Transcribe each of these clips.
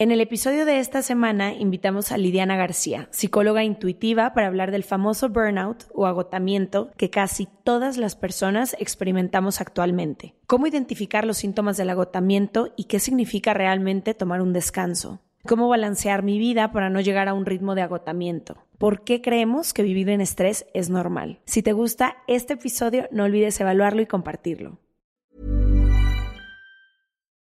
En el episodio de esta semana invitamos a Lidiana García, psicóloga intuitiva, para hablar del famoso burnout o agotamiento que casi todas las personas experimentamos actualmente. Cómo identificar los síntomas del agotamiento y qué significa realmente tomar un descanso. Cómo balancear mi vida para no llegar a un ritmo de agotamiento. ¿Por qué creemos que vivir en estrés es normal? Si te gusta este episodio, no olvides evaluarlo y compartirlo.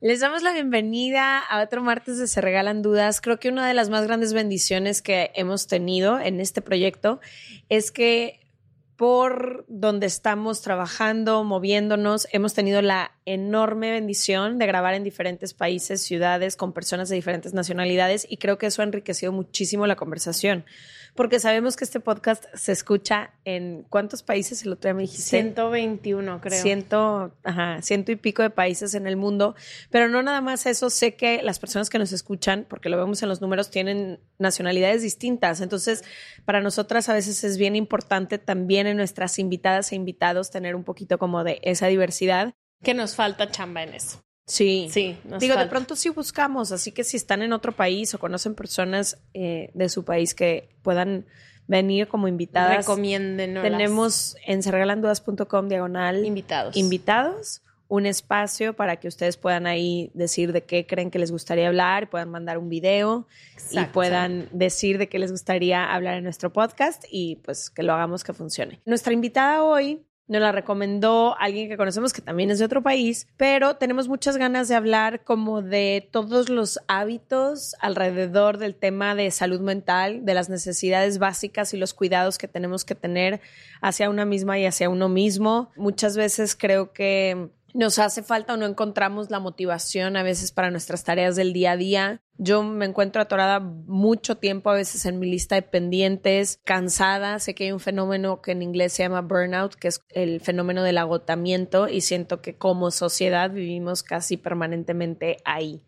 Les damos la bienvenida a otro martes de Se Regalan Dudas. Creo que una de las más grandes bendiciones que hemos tenido en este proyecto es que por donde estamos trabajando, moviéndonos, hemos tenido la enorme bendición de grabar en diferentes países, ciudades, con personas de diferentes nacionalidades y creo que eso ha enriquecido muchísimo la conversación porque sabemos que este podcast se escucha en cuántos países el otro día me dijiste 121 creo. Ciento ajá ciento y pico de países en el mundo. Pero no nada más eso sé que las personas que nos escuchan porque lo vemos en los números tienen nacionalidades distintas. Entonces para nosotras a veces es bien importante también en nuestras invitadas e invitados tener un poquito como de esa diversidad que nos falta chamba en eso Sí, sí. Digo, de pronto sí buscamos, así que si están en otro país o conocen personas eh, de su país que puedan venir como invitadas, recomienden. Tenemos en sergalandudas.com diagonal invitados. Invitados, un espacio para que ustedes puedan ahí decir de qué creen que les gustaría hablar, puedan mandar un video y puedan decir de qué les gustaría hablar en nuestro podcast y pues que lo hagamos que funcione. Nuestra invitada hoy nos la recomendó alguien que conocemos que también es de otro país, pero tenemos muchas ganas de hablar como de todos los hábitos alrededor del tema de salud mental, de las necesidades básicas y los cuidados que tenemos que tener hacia una misma y hacia uno mismo. Muchas veces creo que nos hace falta o no encontramos la motivación a veces para nuestras tareas del día a día. Yo me encuentro atorada mucho tiempo a veces en mi lista de pendientes, cansada. Sé que hay un fenómeno que en inglés se llama burnout, que es el fenómeno del agotamiento y siento que como sociedad vivimos casi permanentemente ahí.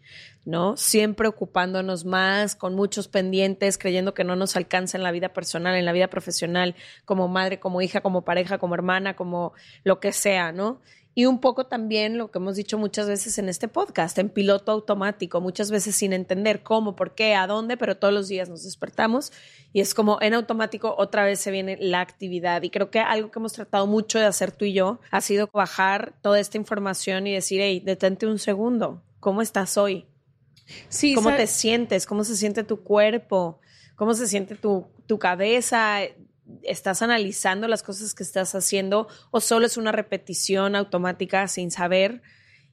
¿no? Siempre ocupándonos más, con muchos pendientes, creyendo que no nos alcanza en la vida personal, en la vida profesional, como madre, como hija, como pareja, como hermana, como lo que sea, ¿no? Y un poco también lo que hemos dicho muchas veces en este podcast, en piloto automático, muchas veces sin entender cómo, por qué, a dónde, pero todos los días nos despertamos y es como en automático otra vez se viene la actividad. Y creo que algo que hemos tratado mucho de hacer tú y yo ha sido bajar toda esta información y decir, hey, detente un segundo, ¿cómo estás hoy? Sí, ¿Cómo te sientes? ¿Cómo se siente tu cuerpo? ¿Cómo se siente tu, tu cabeza? Estás analizando las cosas que estás haciendo o solo es una repetición automática sin saber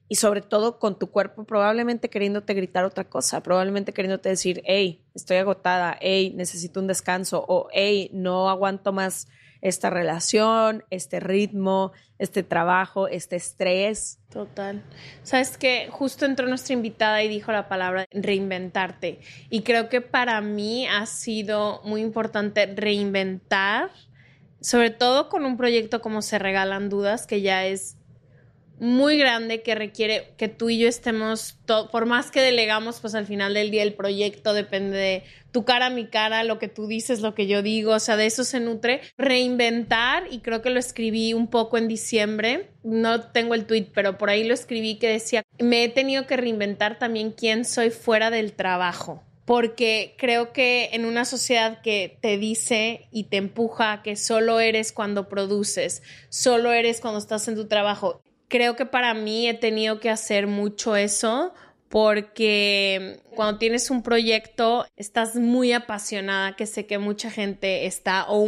y sobre todo con tu cuerpo probablemente queriéndote gritar otra cosa, probablemente queriéndote decir, hey, estoy agotada, hey, necesito un descanso o hey, no aguanto más esta relación, este ritmo, este trabajo, este estrés. Total. Sabes que justo entró nuestra invitada y dijo la palabra reinventarte. Y creo que para mí ha sido muy importante reinventar, sobre todo con un proyecto como Se Regalan Dudas, que ya es muy grande que requiere que tú y yo estemos, por más que delegamos, pues al final del día el proyecto depende de tu cara, mi cara, lo que tú dices, lo que yo digo, o sea, de eso se nutre. Reinventar, y creo que lo escribí un poco en diciembre, no tengo el tweet, pero por ahí lo escribí que decía, me he tenido que reinventar también quién soy fuera del trabajo porque creo que en una sociedad que te dice y te empuja que solo eres cuando produces, solo eres cuando estás en tu trabajo, creo que para mí he tenido que hacer mucho eso porque cuando tienes un proyecto estás muy apasionada, que sé que mucha gente está, o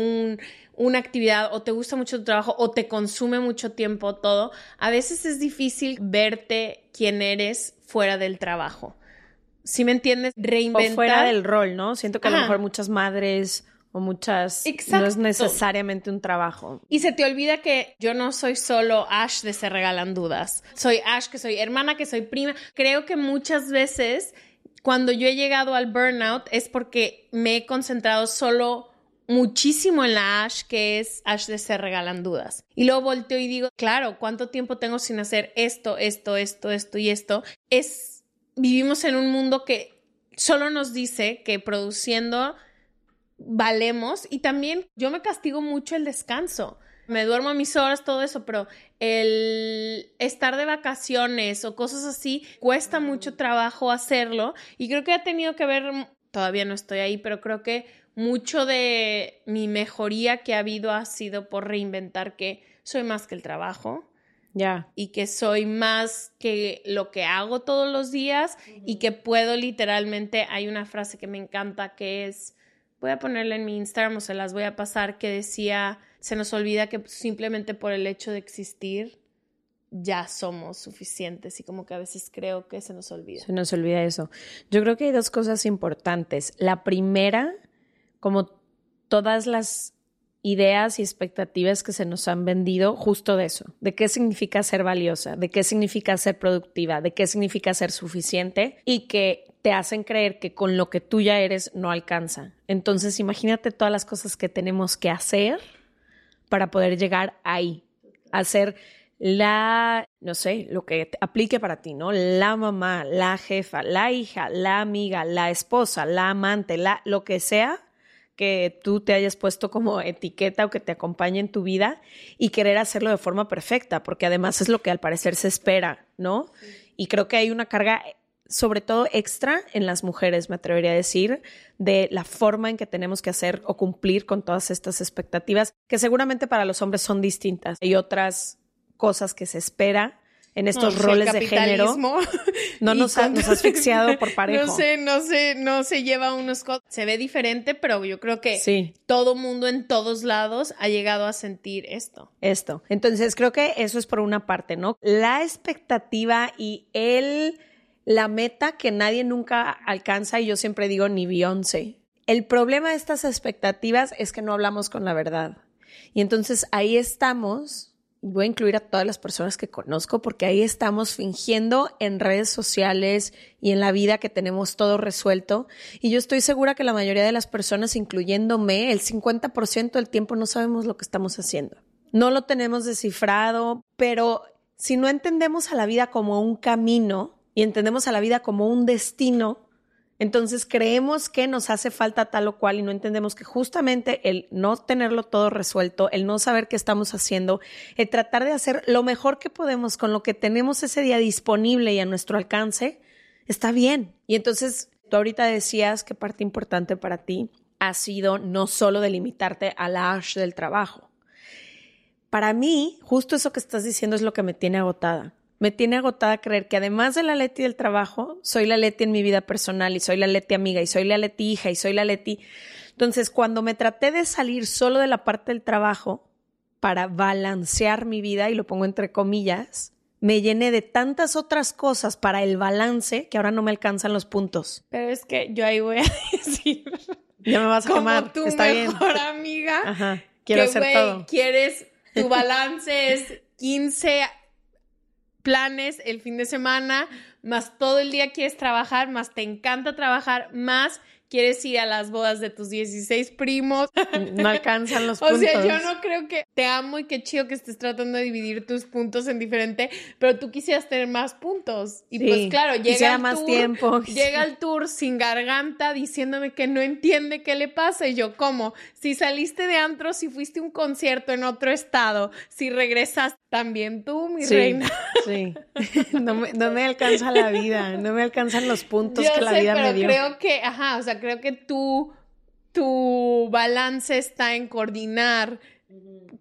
una actividad, o te gusta mucho tu trabajo, o te consume mucho tiempo todo, a veces es difícil verte quién eres fuera del trabajo. Si me entiendes, reinventar. O fuera del rol, ¿no? Siento que a lo mejor muchas madres o muchas no es necesariamente un trabajo. Y se te olvida que yo no soy solo Ash de Se Regalan Dudas. Soy Ash, que soy hermana, que soy prima. Creo que muchas veces cuando yo he llegado al burnout es porque me he concentrado solo muchísimo en la Ash, que es Ash de Se Regalan Dudas. Y luego volteo y digo, claro, ¿cuánto tiempo tengo sin hacer esto, esto, esto, esto y esto? Es, vivimos en un mundo que solo nos dice que produciendo valemos y también yo me castigo mucho el descanso. Me duermo a mis horas, todo eso, pero el estar de vacaciones o cosas así cuesta mucho trabajo hacerlo y creo que ha tenido que ver, todavía no estoy ahí, pero creo que mucho de mi mejoría que ha habido ha sido por reinventar que soy más que el trabajo. Ya. Y que soy más que lo que hago todos los días y que puedo literalmente, hay una frase que me encanta que es, voy a ponerla en mi Instagram o se las voy a pasar, que decía, se nos olvida que simplemente por el hecho de existir ya somos suficientes y como que a veces creo que se nos olvida. Se nos olvida eso. Yo creo que hay dos cosas importantes. La primera, como todas las ideas y expectativas que se nos han vendido justo de eso, de qué significa ser valiosa, de qué significa ser productiva, de qué significa ser suficiente y que te hacen creer que con lo que tú ya eres no alcanza. Entonces imagínate todas las cosas que tenemos que hacer para poder llegar ahí, a ser la, no sé, lo que aplique para ti, ¿no? La mamá, la jefa, la hija, la amiga, la esposa, la amante, la, lo que sea que tú te hayas puesto como etiqueta o que te acompañe en tu vida y querer hacerlo de forma perfecta, porque además es lo que al parecer se espera, ¿no? Y creo que hay una carga sobre todo extra en las mujeres, me atrevería a decir, de la forma en que tenemos que hacer o cumplir con todas estas expectativas, que seguramente para los hombres son distintas. Hay otras cosas que se espera en estos roles de género. No nos, ha, nos asfixiado por parejo. No sé, no sé, no se lleva unos se ve diferente, pero yo creo que sí. todo mundo en todos lados ha llegado a sentir esto. Esto. Entonces, creo que eso es por una parte, ¿no? La expectativa y el la meta que nadie nunca alcanza y yo siempre digo ni Beyoncé. El problema de estas expectativas es que no hablamos con la verdad. Y entonces ahí estamos voy a incluir a todas las personas que conozco porque ahí estamos fingiendo en redes sociales y en la vida que tenemos todo resuelto. Y yo estoy segura que la mayoría de las personas, incluyéndome, el 50% del tiempo no sabemos lo que estamos haciendo. No lo tenemos descifrado, pero si no entendemos a la vida como un camino y entendemos a la vida como un destino, entonces creemos que nos hace falta tal o cual y no entendemos que justamente el no tenerlo todo resuelto, el no saber qué estamos haciendo, el tratar de hacer lo mejor que podemos con lo que tenemos ese día disponible y a nuestro alcance, está bien. Y entonces tú ahorita decías que parte importante para ti ha sido no solo delimitarte a la del trabajo. Para mí, justo eso que estás diciendo es lo que me tiene agotada me tiene agotada creer que además de la Leti del trabajo, soy la Leti en mi vida personal y soy la Leti amiga y soy la Leti hija y soy la Leti. Entonces, cuando me traté de salir solo de la parte del trabajo para balancear mi vida, y lo pongo entre comillas, me llené de tantas otras cosas para el balance que ahora no me alcanzan los puntos. Pero es que yo ahí voy a decir. Ya me vas a como quemar. Tu Está mejor amiga. Ajá. Quiero hacer todo. Quieres, tu balance es 15 planes el fin de semana, más todo el día quieres trabajar, más te encanta trabajar, más quieres ir a las bodas de tus 16 primos. No alcanzan los puntos. O sea, yo no creo que te amo y qué chido que estés tratando de dividir tus puntos en diferente, pero tú quisieras tener más puntos. Y pues claro, llega el más tour, tiempo. Llega el tour sin garganta diciéndome que no entiende qué le pasa. Y yo, ¿cómo? Si saliste de antro, si fuiste a un concierto en otro estado, si regresas también tú, mi reina. Sí. No me, no me, alcanza la vida, no me alcanzan los puntos que la vida me dio. Creo que, ajá, o sea, creo que tú, tu balance está en coordinar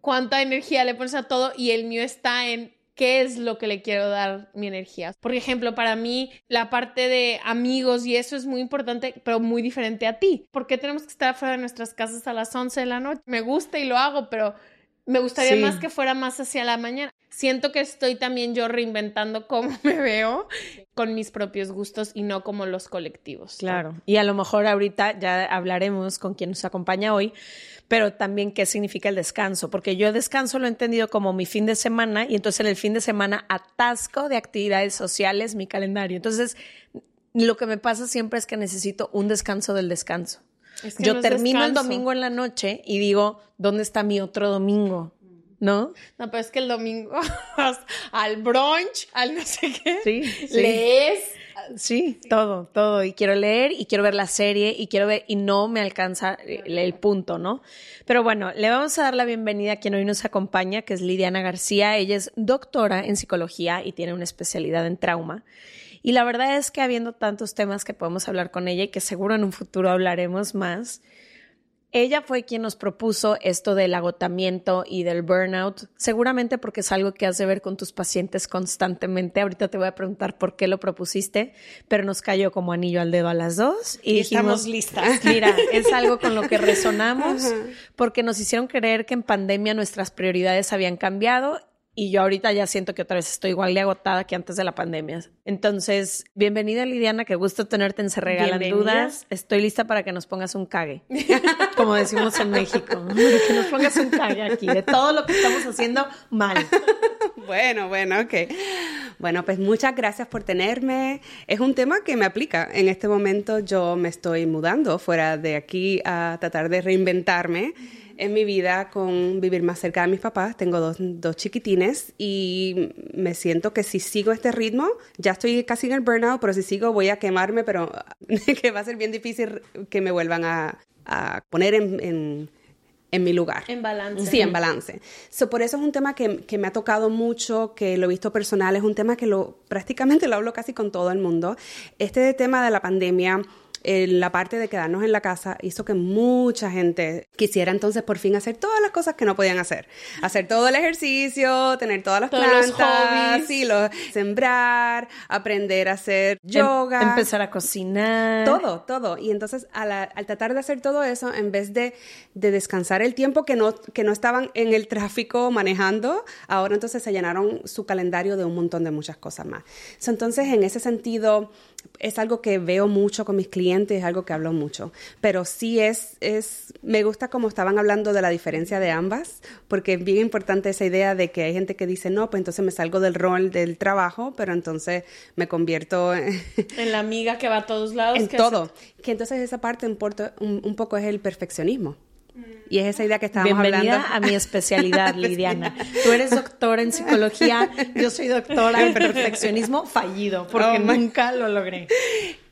cuánta energía le pones a todo y el mío está en qué es lo que le quiero dar mi energía. Por ejemplo, para mí la parte de amigos y eso es muy importante, pero muy diferente a ti. ¿Por qué tenemos que estar fuera de nuestras casas a las 11 de la noche? Me gusta y lo hago, pero me gustaría más que fuera más hacia la mañana. Siento que estoy también yo reinventando cómo me veo con mis propios gustos y no como los colectivos. Claro. Y a lo mejor ahorita ya hablaremos con quien nos acompaña hoy, pero también qué significa el descanso, porque yo descanso lo he entendido como mi fin de semana y entonces en el fin de semana atasco de actividades sociales mi calendario. Entonces, lo que me pasa siempre es que necesito un descanso del descanso yo termino el domingo en la noche y digo, ¿dónde está mi otro domingo? ¿No? No, pero es que el domingo vas al brunch, al no sé qué. Sí, Lees. Sí, todo, todo. Y quiero leer y quiero ver la serie y quiero ver y no me alcanza el, punto, ¿no? Pero bueno, le vamos a dar la bienvenida a quien hoy nos acompaña, que es Lidiana García. Ella es doctora en psicología y tiene una especialidad en trauma. Y la verdad es que habiendo tantos temas que podemos hablar con ella y que seguro en un futuro hablaremos más, ella fue quien nos propuso esto del agotamiento y del burnout, seguramente porque es algo que has de ver con tus pacientes constantemente. Ahorita te voy a preguntar por qué lo propusiste, pero nos cayó como anillo al dedo a las dos y, dijimos, estamos listas. Mira, es algo con lo que resonamos porque nos hicieron creer que en pandemia nuestras prioridades habían cambiado y yo ahorita ya siento que otra vez estoy igual de agotada que antes de la pandemia. Entonces, bienvenida Lidiana, qué gusto tenerte en Se Regalan Dudas. Estoy lista para que nos pongas un cague, como decimos en México, que nos pongas un cague aquí de todo lo que estamos haciendo mal. Bueno, bueno, ok. Bueno, pues muchas gracias por tenerme. Es un tema que me aplica. En este momento yo me estoy mudando fuera de aquí a tratar de reinventarme en mi vida con vivir más cerca de mis papás. Tengo dos, dos, chiquitines y me siento que si sigo este ritmo, ya estoy casi en el burnout, pero si sigo voy a quemarme, pero que va a ser bien difícil que me vuelvan a, a poner en, en, en, mi lugar. En balance. Sí, en balance. So, por eso es un tema que, que, me ha tocado mucho, que lo he visto personal, es un tema que lo prácticamente lo hablo casi con todo el mundo. Este tema de la pandemia la parte de quedarnos en la casa hizo que mucha gente quisiera entonces por fin hacer todas las cosas que no podían hacer. Hacer todo el ejercicio, tener todas las plantas, sí, sembrar, aprender a hacer em, yoga. empezar a cocinar. Todo, todo. Y entonces al, tratar de hacer todo eso, en vez de, de, descansar el tiempo que no, que no estaban en el tráfico manejando, ahora entonces se llenaron su calendario de un montón de muchas cosas más. entonces, en ese sentido, es algo que veo mucho con mis clientes, es algo que hablo mucho, pero sí es, es, me gusta como estaban hablando de la diferencia de ambas, porque es bien importante esa idea de que hay gente que dice, no, pues entonces me salgo del rol del trabajo, pero entonces me convierto en, la amiga que va a todos lados. En todo, que entonces esa parte importa un poco es el perfeccionismo. Y es esa idea que estábamos Bienvenida a mi especialidad, Lidiana. Tú eres doctora en psicología, yo soy doctora en perfeccionismo fallido, porque oh, nunca lo logré.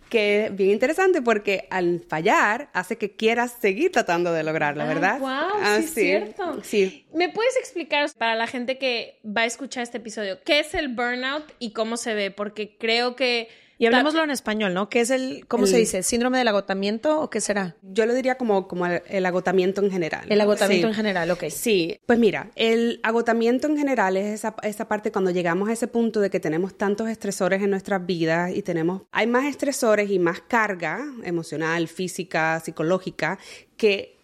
Que es bien interesante porque al fallar hace que quieras seguir tratando de lograrlo, ah, ¿verdad? wow, sí, es cierto. Sí. ¿Me puedes explicar para la gente que va a escuchar este episodio qué es el burnout y cómo se ve? Porque creo que y hablemoslo en español, ¿no? ¿Qué es el, cómo se dice? ¿Síndrome del agotamiento o qué será? Yo lo diría como, como el, agotamiento en general. El agotamiento en general, ok. Sí, pues mira, el agotamiento en general es esa, esa parte cuando llegamos a ese punto de que tenemos tantos estresores en nuestras vidas y tenemos, hay más estresores y más carga emocional, física, psicológica, que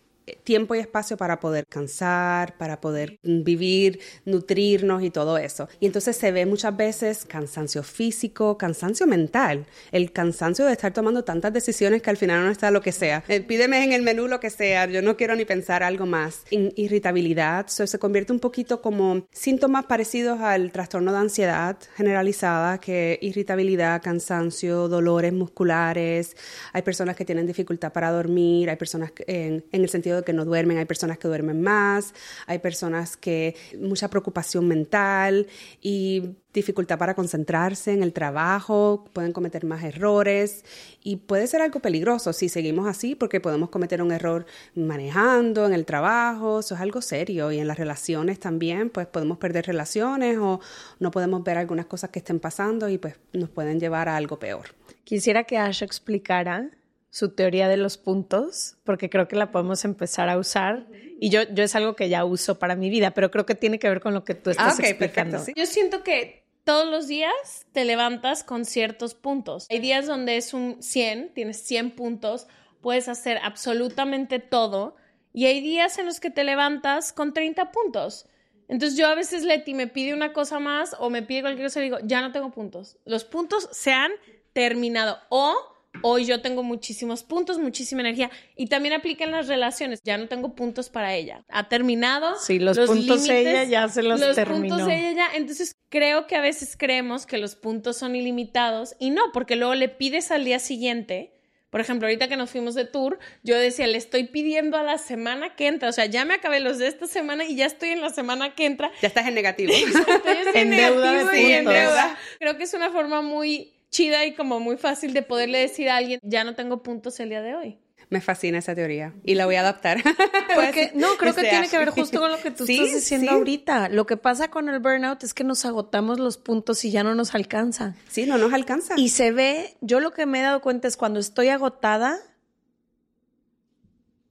tiempo y espacio para poder cansar, para poder vivir, nutrirnos y todo eso. Y entonces se ve muchas veces cansancio físico, cansancio mental, el cansancio de estar tomando tantas decisiones que al final no está lo que sea. Eh, pídeme en el menú lo que sea, yo no quiero ni pensar algo más. irritabilidad, se convierte un poquito como síntomas parecidos al trastorno de ansiedad generalizada, que irritabilidad, cansancio, dolores musculares, hay personas que tienen dificultad para dormir, hay personas en, en el sentido que no duermen, hay personas que duermen más, hay personas que mucha preocupación mental y dificultad para concentrarse en el trabajo, pueden cometer más errores y puede ser algo peligroso si seguimos así porque podemos cometer un error manejando en el trabajo, eso es algo serio y en las relaciones también, pues podemos perder relaciones o no podemos ver algunas cosas que estén pasando y pues nos pueden llevar a algo peor. Quisiera que Ash explicara su teoría de los puntos, porque creo que la podemos empezar a usar. Y yo, yo es algo que ya uso para mi vida, pero creo que tiene que ver con lo que tú estás ah, explicando. Yo siento que todos los días te levantas con ciertos puntos. Hay días donde es un 100, tienes 100 puntos, puedes hacer absolutamente todo. Y hay días en los que te levantas con 30 puntos. Entonces yo a veces Leti me pide una cosa más o me pide cualquier cosa y digo, ya no tengo puntos. Los puntos se han terminado. O Hoy yo tengo muchísimos puntos, muchísima energía y también aplica en las relaciones. Ya no tengo puntos para ella. Ha terminado. Sí, los, puntos ella ya se los, los terminó. puntos ella ya. Entonces creo que a veces creemos que los puntos son ilimitados y no, porque luego le pides al día siguiente. Por ejemplo, ahorita que nos fuimos de tour, yo decía, le estoy pidiendo a la semana que entra. O sea, ya me acabé los de esta semana y ya estoy en la semana que entra. Ya estás en negativo. en, deuda y en deuda. Creo que es una forma muy chida y como muy fácil de poderle decir a alguien, ya no tengo puntos el día de hoy. Me fascina esa teoría y la voy a adaptar. Porque no, creo que tiene que ver justo con lo que tú estás diciendo ahorita. Lo que pasa con el burnout es que nos agotamos los puntos y ya no nos alcanza. Sí, no nos alcanza. Y se ve, yo lo que me he dado cuenta es cuando estoy agotada,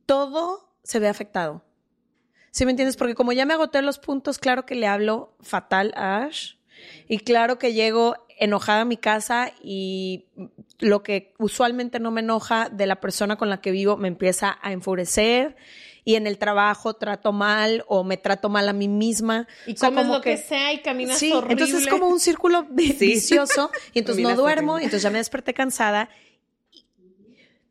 todo se ve afectado. ¿Sí me entiendes? Porque como ya me agoté los puntos, claro que le hablo fatal a Ash. Y claro que llego enojada a mi casa y lo que usualmente no me enoja de la persona con la que vivo me empieza a enfurecer y en el trabajo trato mal o me trato mal a mí misma. Y comes lo que, sea y caminas sí, Entonces es como un círculo vicioso y entonces no duermo y entonces ya me desperté cansada.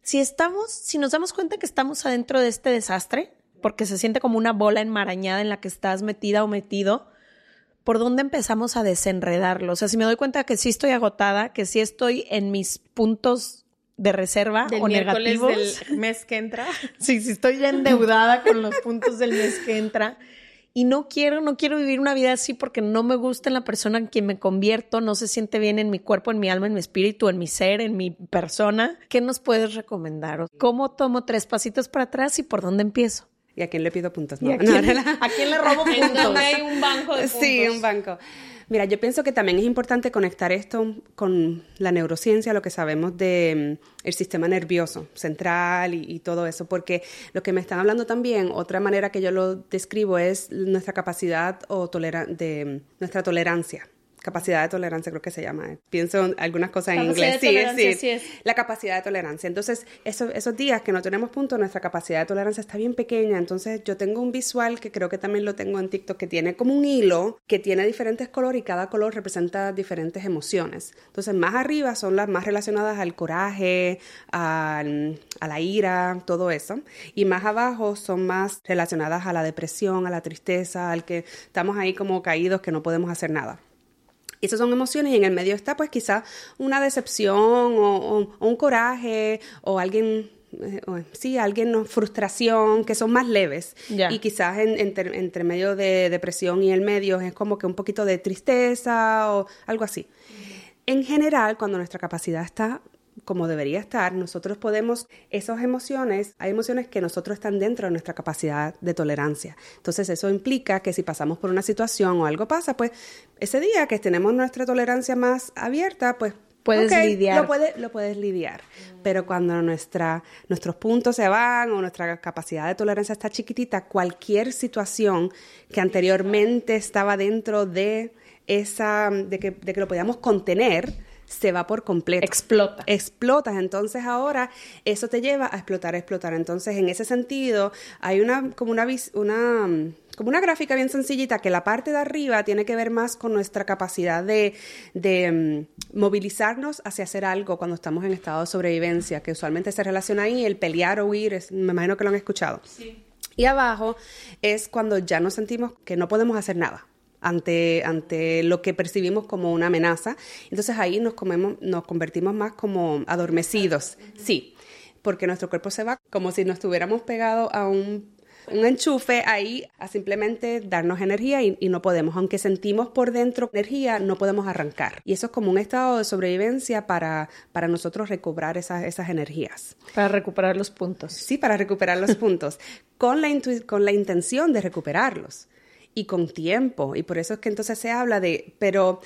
Si estamos, si nos damos cuenta que estamos adentro de este desastre, porque se siente como una bola enmarañada en la que estás metida o metido, ¿por dónde empezamos a desenredarlo? O sea, si me doy cuenta que sí estoy agotada, que sí estoy en mis puntos de reserva o negativos. del mes que entra. sí, sí estoy ya endeudada con los puntos del mes que entra. Y no quiero, no quiero vivir una vida así porque no me gusta en la persona en quien me convierto, no se siente bien en mi cuerpo, en mi alma, en mi espíritu, en mi ser, en mi persona. ¿Qué nos puedes recomendar? ¿Cómo tomo tres pasitos para atrás y por dónde empiezo? ¿Y a quién le pido puntos? No, ¿A, quién, le robo puntos? ¿En donde hay un banco de puntos? Sí, un banco. Mira, yo pienso que también es importante conectar esto con la neurociencia, lo que sabemos del mm, el sistema nervioso central y, y, todo eso, porque lo que me están hablando también, otra manera que yo lo describo es nuestra capacidad o tolera de mm, nuestra tolerancia capacidad de tolerancia creo que se llama. Pienso en algunas cosas en inglés. Sí, sí, La capacidad de tolerancia. Entonces, esos, esos días que no tenemos puntos, nuestra capacidad de tolerancia está bien pequeña. Entonces, yo tengo un visual que creo que también lo tengo en TikTok, que tiene como un hilo que tiene diferentes colores y cada color representa diferentes emociones. Entonces, más arriba son las más relacionadas al coraje, a la ira, todo eso. Y más abajo son más relacionadas a la depresión, a la tristeza, al que estamos ahí como caídos que no podemos hacer nada. Y esas son emociones y en el medio está pues quizá una decepción o, un coraje o alguien eh, sí, alguien, no, frustración, que son más leves. Y quizás entre medio de depresión y el medio es como que un poquito de tristeza o algo así. En general, cuando nuestra capacidad está como debería estar, nosotros podemos, esas emociones, hay emociones que nosotros están dentro de nuestra capacidad de tolerancia. Entonces eso implica que si pasamos por una situación o algo pasa, pues ese día que tenemos nuestra tolerancia más abierta, pues puedes lidiar. Lo, puede, lo puedes lidiar. Pero cuando nuestra, nuestros puntos se van o nuestra capacidad de tolerancia está chiquitita, cualquier situación que anteriormente estaba dentro de esa, de que, de que lo podíamos contener, se va por completo. Explota. Explotas. Entonces ahora eso te lleva a explotar, a explotar. Entonces en ese sentido hay una como una, una como una gráfica bien sencillita que la parte de arriba tiene que ver más con nuestra capacidad de, de mm, movilizarnos hacia hacer algo cuando estamos en estado de sobrevivencia, que usualmente se relaciona ahí el pelear o huir, me imagino que lo han escuchado. Sí. Y abajo es cuando ya nos sentimos que no podemos hacer nada ante, ante lo que percibimos como una amenaza. Entonces ahí nos, comemos, nos convertimos más como adormecidos. Sí, porque nuestro cuerpo se va como si nos estuviéramos pegados a un un enchufe ahí a simplemente darnos energía y, no podemos. Aunque sentimos por dentro energía, no podemos arrancar. Y eso es como un estado de sobrevivencia para, para nosotros recobrar esas, esas energías. Para recuperar los puntos. Sí, para recuperar los puntos. Con la, con la intención de recuperarlos y con tiempo. Y por eso es que entonces se habla de, pero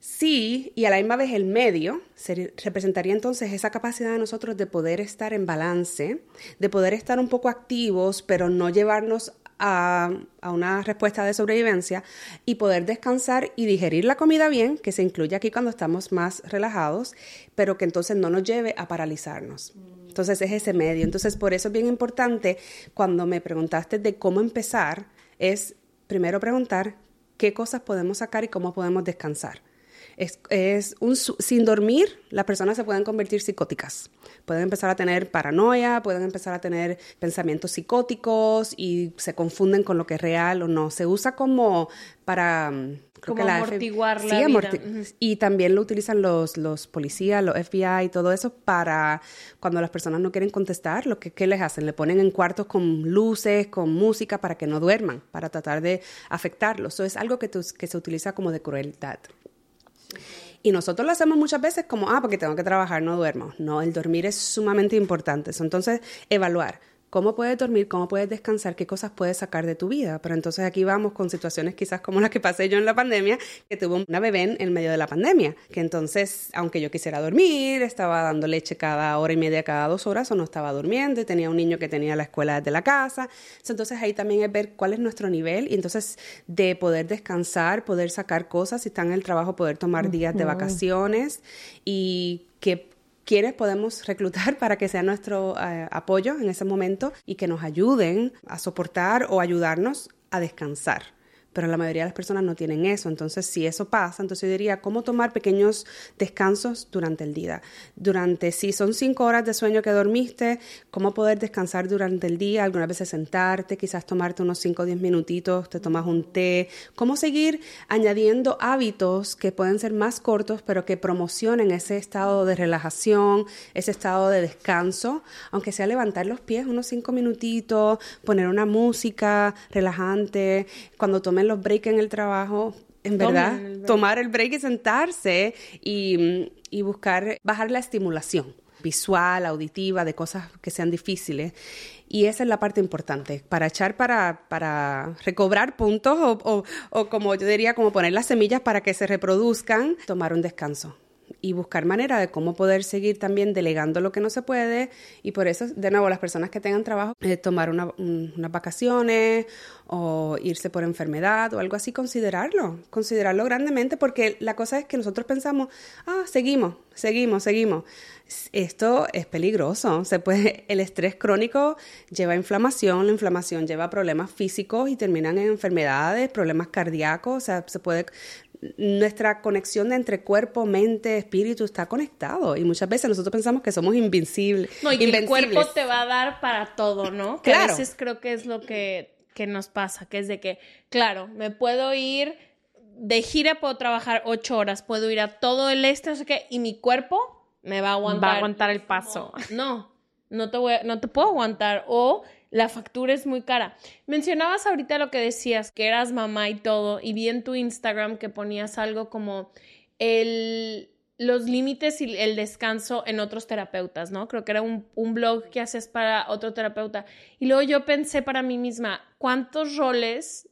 Sí, y a la misma vez el medio se representaría entonces esa capacidad de nosotros de poder estar en balance, de poder estar un poco activos, pero no llevarnos a, una respuesta de sobrevivencia y poder descansar y digerir la comida bien, que se incluye aquí cuando estamos más relajados, pero que entonces no nos lleve a paralizarnos. Entonces es ese medio. Entonces por eso es bien importante cuando me preguntaste de cómo empezar, es primero preguntar qué cosas podemos sacar y cómo podemos descansar. Es, un, sin dormir, las personas se pueden convertir psicóticas. Pueden empezar a tener paranoia, pueden empezar a tener pensamientos psicóticos y se confunden con lo que es real o no. Se usa como para mm, como amortiguar la vida. Y también lo utilizan los, los policías, los FBI y todo eso para cuando las personas no quieren contestar, lo que ¿qué les hacen? Le ponen en cuartos con luces, con música para que no duerman, para tratar de afectarlos. Eso es algo que, que se utiliza como de crueldad. Y nosotros lo hacemos muchas veces como, ah, porque tengo que trabajar, no duermo. No, el dormir es sumamente importante. Entonces, evaluar cómo puedes dormir, cómo puedes descansar, qué cosas puedes sacar de tu vida. Pero entonces aquí vamos con situaciones quizás como las que pasé yo en la pandemia, que tuve una bebé en, medio de la pandemia, que entonces, aunque yo quisiera dormir, estaba dando leche cada hora y media, cada dos horas, o no estaba durmiendo, y tenía un niño que tenía la escuela desde la casa. Entonces ahí también es ver cuál es nuestro nivel y entonces de poder descansar, poder sacar cosas, si está en el trabajo, poder tomar días de vacaciones y que quienes podemos reclutar para que sea nuestro eh, apoyo en ese momento y que nos ayuden a soportar o ayudarnos a descansar pero la mayoría de las personas no tienen eso. Entonces, si eso pasa, entonces yo diría, ¿cómo tomar pequeños descansos durante el día? Durante, si son cinco horas de sueño que dormiste, ¿cómo poder descansar durante el día? Algunas veces sentarte, quizás tomarte unos cinco o diez minutitos, te tomas un té. ¿Cómo seguir añadiendo hábitos que pueden ser más cortos, pero que promocionen ese estado de relajación, ese estado de descanso? Aunque sea levantar los pies unos cinco minutitos, poner una música relajante. Cuando tomen los breaks en el trabajo, en verdad, tomar el break y sentarse y, y buscar bajar la estimulación visual, auditiva, de cosas que sean difíciles. Y esa es la parte importante, para echar para, para recobrar puntos o, o, o, como yo diría, como poner las semillas para que se reproduzcan, tomar un descanso y buscar manera de cómo poder seguir también delegando lo que no se puede y por eso, de nuevo, las personas que tengan trabajo, eh, tomar unas vacaciones o irse por enfermedad o algo así, considerarlo, considerarlo grandemente porque la cosa es que nosotros pensamos, ah, seguimos, seguimos, seguimos. Esto es peligroso, se puede, el estrés crónico lleva inflamación, la inflamación lleva problemas físicos y terminan en enfermedades, problemas cardíacos, o sea, se puede nuestra conexión entre cuerpo, mente, espíritu está conectado y muchas veces nosotros pensamos que somos invencibles. No, y el cuerpo te va a dar para todo, ¿no? Que a veces creo que es lo que, que nos pasa, que es de que, claro, me puedo ir de gira, puedo trabajar ocho horas, puedo ir a todo el este, no sé qué, y mi cuerpo me va a aguantar. Va a aguantar el paso. No, no te, voy no te puedo aguantar. O la factura es muy cara. Mencionabas ahorita lo que decías, que eras mamá y todo, y vi en tu Instagram que ponías algo como el, los límites y el descanso en otros terapeutas, ¿no? Creo que era un, un blog que haces para otro terapeuta. Y luego yo pensé para mí misma, ¿cuántos roles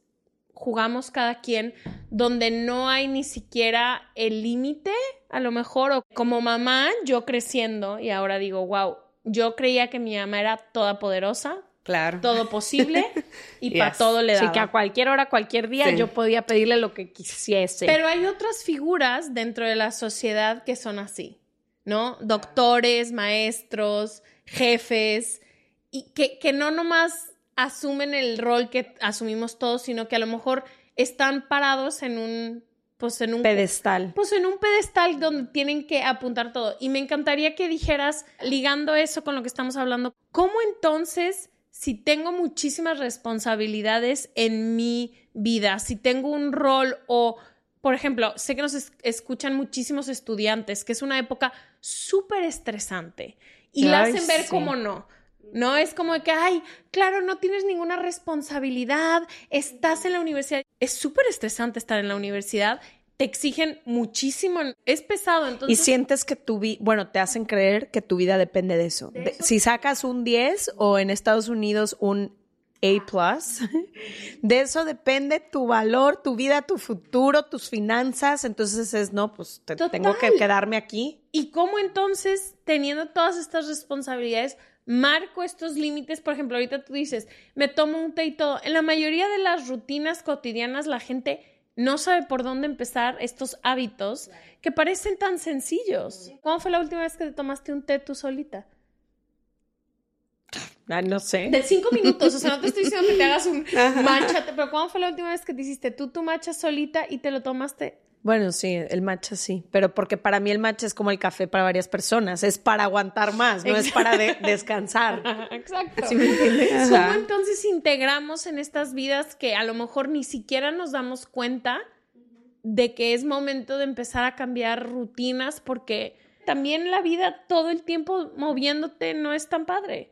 jugamos cada quien donde no hay ni siquiera el límite, a lo mejor, o como mamá, yo creciendo y ahora digo, wow, yo creía que mi mamá era toda poderosa, Claro. todo posible y para todo le daba. Sí, que a cualquier hora, cualquier día Sí. yo podía pedirle lo que quisiese. Pero hay otras figuras dentro de la sociedad que son así, ¿no? Doctores, maestros, jefes, y que, que no nomás asumen el rol que asumimos todos, sino que a lo mejor están parados en un, pues en un pedestal. pues en un pedestal donde tienen que apuntar todo. Y me encantaría que dijeras, ligando eso con lo que estamos hablando, ¿cómo entonces, si tengo muchísimas responsabilidades en mi vida, si tengo un rol o, por ejemplo, sé que nos es- escuchan muchísimos estudiantes, que es una época súper estresante y la hacen ver sí. como no. No es como que, ay, claro, no tienes ninguna responsabilidad, estás en la universidad. Es súper estresante estar en la universidad, te exigen muchísimo, es pesado, Y entonces... sientes que tu vida, bueno, te hacen creer que tu vida depende de eso. De- si sacas un 10 o en Estados Unidos un A+, de eso depende tu valor, tu vida, tu futuro, tus finanzas. Entonces es, no, pues te- tengo que quedarme aquí. ¿Y cómo entonces, teniendo todas estas responsabilidades, marco estos límites? Por ejemplo, ahorita tú dices, me tomo un té y todo. En la mayoría de las rutinas cotidianas, la gente no sabe por dónde empezar estos hábitos que parecen tan sencillos. ¿Cuándo fue la última vez que te tomaste un té tú solita? Ah, no sé. De cinco minutos, o sea, no te estoy diciendo que te hagas un matcha, pero ¿cuándo fue la última vez que te hiciste tú tu matcha solita y te lo tomaste? Bueno, sí, el matcha sí, pero porque para mí el matcha es como el café para varias personas, es para aguantar más, no es para de- descansar. Exacto. ¿Sí me entiendes? ¿Cómo entonces integramos en estas vidas que a lo mejor ni siquiera nos damos cuenta de que es momento de empezar a cambiar rutinas porque también la vida todo el tiempo moviéndote no es tan padre?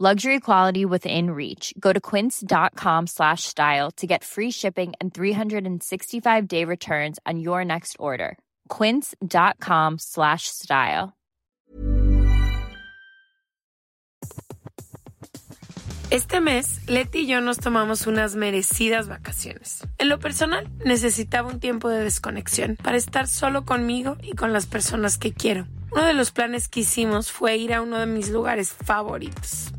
Luxury quality within reach. Go to quince.com slash style to get free shipping and 365 day returns on your next order. Quince.com slash style. Este mes, Leti y yo nos tomamos unas merecidas vacaciones. En lo personal, necesitaba un tiempo de desconexión para estar solo conmigo y con las personas que quiero. Uno de los planes que hicimos fue ir a uno de mis lugares favoritos,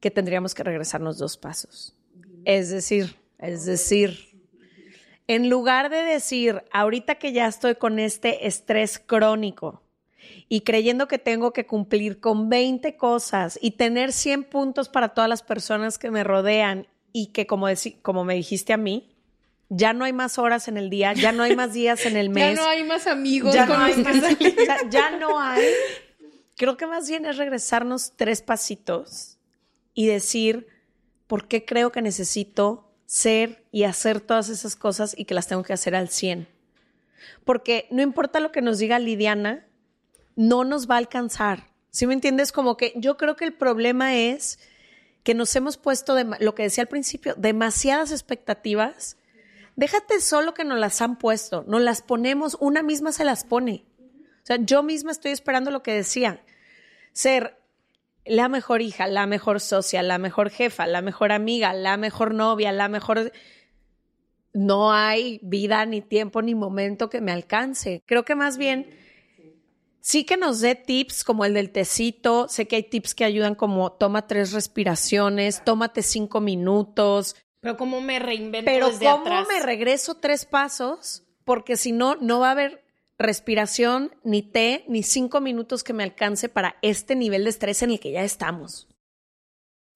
que tendríamos que regresarnos dos pasos. Es decir, es decir, en lugar de decir, ahorita que ya estoy con este estrés crónico y creyendo que tengo que cumplir con 20 cosas y tener 100 puntos para todas las personas que me rodean y que como, como me dijiste a mí, ya no hay más horas en el día, ya no hay más días en el mes. ya no hay más amigos. Ya, no hay, ya no hay Creo que más bien es regresarnos tres pasitos y decir por qué creo que necesito ser y hacer todas esas cosas y que las tengo que hacer al 100. Porque no importa lo que nos diga Lidiana, no nos va a alcanzar. ¿Sí me entiendes? Como que yo creo que el problema es que nos hemos puesto, lo que decía al principio, demasiadas expectativas. Déjate solo que nos las han puesto, nos las ponemos, una misma se las pone. O sea, yo misma estoy esperando lo que decía ser la mejor hija, la mejor socia, la mejor jefa, la mejor amiga, la mejor novia, la mejor... No hay vida, ni tiempo, ni momento que me alcance. Creo que más bien sí que nos dé tips como el del tecito. Sé que hay tips que ayudan como toma tres respiraciones, tómate cinco minutos. Pero cómo me reinvento Pero desde cómo me regreso tres pasos, porque si no, no va a haber respiración, ni té, ni cinco minutos que me alcance para este nivel de estrés en el que ya estamos.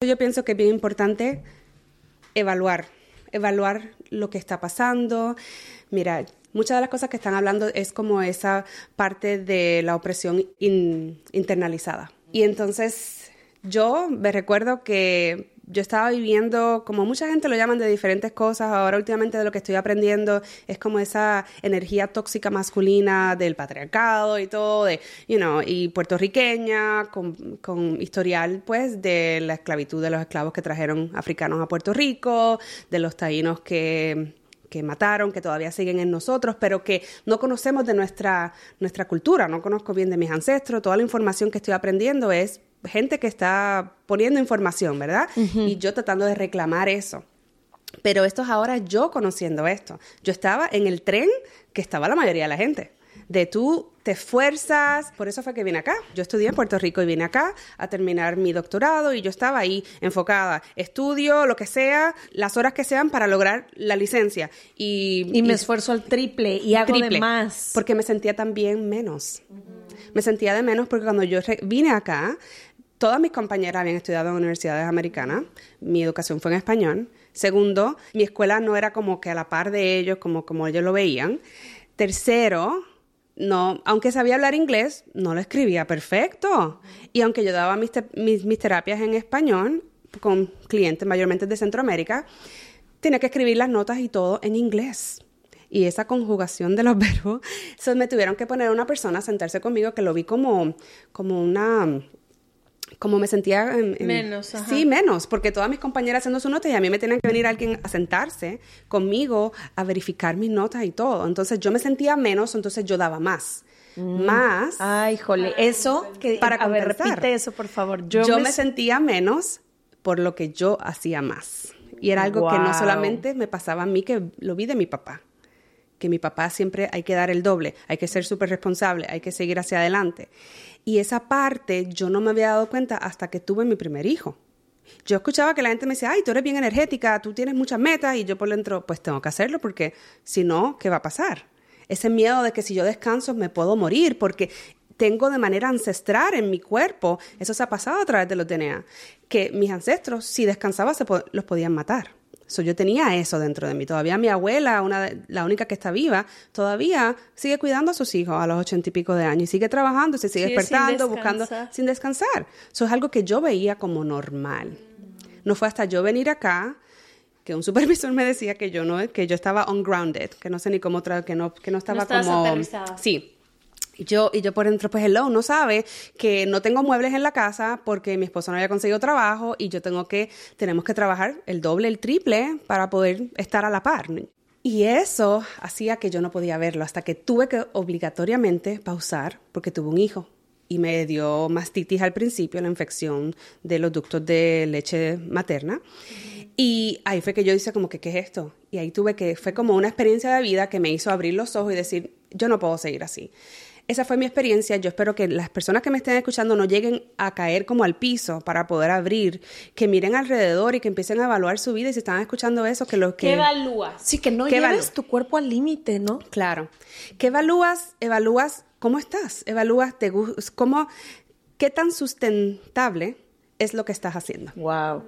Yo pienso que es bien importante evaluar, evaluar lo que está pasando. Mira, muchas de las cosas que están hablando es como esa parte de la opresión internalizada. Y entonces yo me recuerdo que yo estaba viviendo, como mucha gente lo llaman de diferentes cosas, ahora últimamente de lo que estoy aprendiendo es como esa energía tóxica masculina del patriarcado y todo, de, you know, y puertorriqueña, con, con historial pues de la esclavitud de los esclavos que trajeron africanos a Puerto Rico, de los taínos que que mataron, que todavía siguen en nosotros, pero que no conocemos de nuestra, nuestra cultura, no conozco bien de mis ancestros, toda la información que estoy aprendiendo es gente que está poniendo información, ¿verdad? Y yo tratando de reclamar eso. Pero esto es ahora yo conociendo esto. Yo estaba en el tren que estaba la mayoría de la gente. De tú te esfuerzas, por eso fue que vine acá. Yo estudié en Puerto Rico y vine acá a terminar mi doctorado y yo estaba ahí enfocada. Estudio, lo que sea, las horas que sean para lograr la licencia. Y, me esfuerzo al triple y hago de más. Porque me sentía también menos. Me sentía de menos porque cuando yo vine acá, todas mis compañeras habían estudiado en universidades americanas, mi educación fue en español. Segundo, mi escuela no era como que a la par de ellos, como, como ellos lo veían. Tercero, no, aunque sabía hablar inglés, no lo escribía perfecto. Y aunque yo daba mis, mis, terapias en español con clientes mayormente de Centroamérica, tenía que escribir las notas y todo en inglés. Y esa conjugación de los verbos, eso me tuvieron que poner a una persona a sentarse conmigo que lo vi como, como una como me sentía menos sí menos porque todas mis compañeras haciendo su nota y a mí me tenían que venir alguien a sentarse conmigo a verificar mis notas y todo. Entonces yo me sentía menos entonces yo daba más. Mm. más ay jole eso que para a ver, repite eso por favor. Yo, me... sentía menos por lo que yo hacía más. Y era algo que no solamente me pasaba a mí que lo vi de mi papá que mi papá siempre hay que dar el doble, hay que ser súper responsable, hay que seguir hacia adelante. Y esa parte yo no me había dado cuenta hasta que tuve mi primer hijo. Yo escuchaba que la gente me decía, ay, tú eres bien energética, tú tienes muchas metas, y yo por dentro, pues tengo que hacerlo, porque si no, ¿qué va a pasar? Ese miedo de que si yo descanso me puedo morir, porque tengo de manera ancestral en mi cuerpo, eso se ha pasado a través de los DNA, que mis ancestros, si descansaban, se los podían matar yo tenía eso dentro de mí. Todavía mi abuela, una la única que está viva, todavía sigue cuidando a sus hijos a los ochenta y pico de años y sigue trabajando, se sigue despertando, buscando sin descansar. Eso es algo que yo veía como normal. No fue hasta yo venir acá que un supervisor me decía que yo no que yo estaba ungrounded, que no sé ni cómo que no que no estaba como aterrizada. sí. Yo, y yo por dentro, pues hello, no sabe que no tengo muebles en la casa porque mi esposo no había conseguido trabajo y yo tengo que, tenemos que trabajar el doble, el triple para poder estar a la par. Y eso hacía que yo no podía verlo hasta que tuve que obligatoriamente pausar porque tuve un hijo y me dio mastitis al principio, la infección de los ductos de leche materna. Y ahí fue que yo hice como que, ¿qué es esto? Y ahí tuve que, fue como una experiencia de vida que me hizo abrir los ojos y decir, yo no puedo seguir así. Esa fue mi experiencia. Yo espero que las personas que me estén escuchando no lleguen a caer como al piso para poder abrir, que miren alrededor y que empiecen a evaluar su vida. Y si están escuchando eso, que lo que... ¿Qué evalúas? Sí, que no lleves tu cuerpo al límite, ¿no? Claro. ¿Qué evalúas? Evalúas cómo estás. Evalúas te, cómo, qué tan sustentable es lo que estás haciendo. Wow.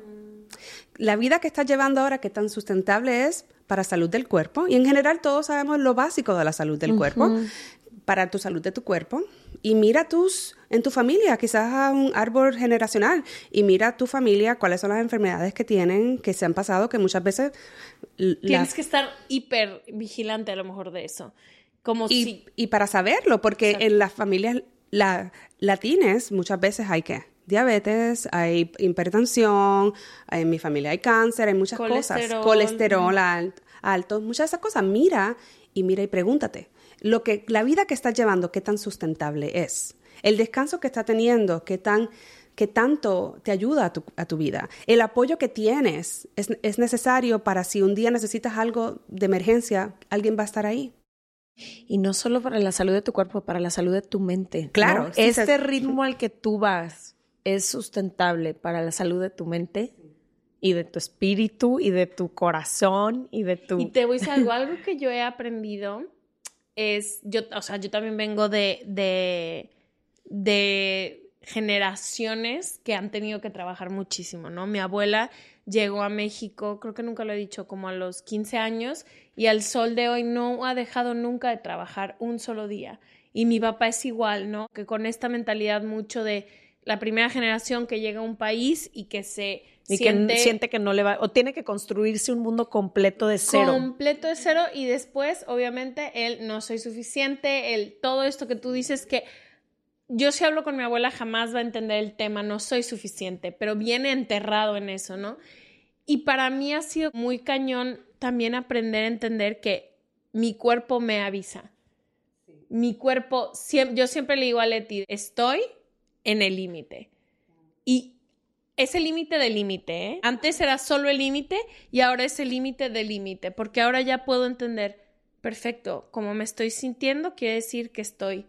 La vida que estás llevando ahora, qué tan sustentable es para salud del cuerpo. Y en general todos sabemos lo básico de la salud del cuerpo para tu salud de tu cuerpo y mira tus en tu familia, quizás a un árbol generacional y mira tu familia cuáles son las enfermedades que tienen, que se han pasado, que muchas veces tienes que estar hiper vigilante a lo mejor de eso. Como y, si... y para saberlo, porque en las familias la, latines muchas veces hay que diabetes, hay hipertensión, en mi familia hay cáncer, hay muchas cosas, colesterol alto, muchas de esas cosas. Mira y mira y pregúntate lo que, la vida que estás llevando, qué tan sustentable es. El descanso que estás teniendo, qué tan qué tanto te ayuda a tu, a tu vida. El apoyo que tienes es, es, necesario para si un día necesitas algo de emergencia, alguien va a estar ahí. Y no solo para la salud de tu cuerpo, para la salud de tu mente. Claro. este ritmo al que tú vas es sustentable para la salud de tu mente y de tu espíritu y de tu corazón y de tu... Y te voy a decir algo, algo que yo he aprendido es, yo, o sea, yo también vengo de, de, generaciones que han tenido que trabajar muchísimo, ¿no? Mi abuela llegó a México, creo que nunca lo he dicho, como a los 15 años y al sol de hoy no ha dejado nunca de trabajar un solo día. Y mi papá es igual, ¿no? Que con esta mentalidad mucho de la primera generación que llega a un país y que se y que siente que no le va, o tiene que construirse un mundo completo de cero. Completo de cero y después, obviamente, él no soy suficiente, el todo esto que tú dices que yo si hablo con mi abuela jamás va a entender el tema, no soy suficiente, pero viene enterrado en eso, ¿no? Y para mí ha sido muy cañón también aprender a entender que mi cuerpo me avisa. Mi cuerpo, yo siempre le digo a Leti, estoy en el límite. Y es el límite del límite. ¿eh? Antes era solo el límite y ahora es el límite del límite, porque ahora ya puedo entender, perfecto, como me estoy sintiendo, quiere decir que estoy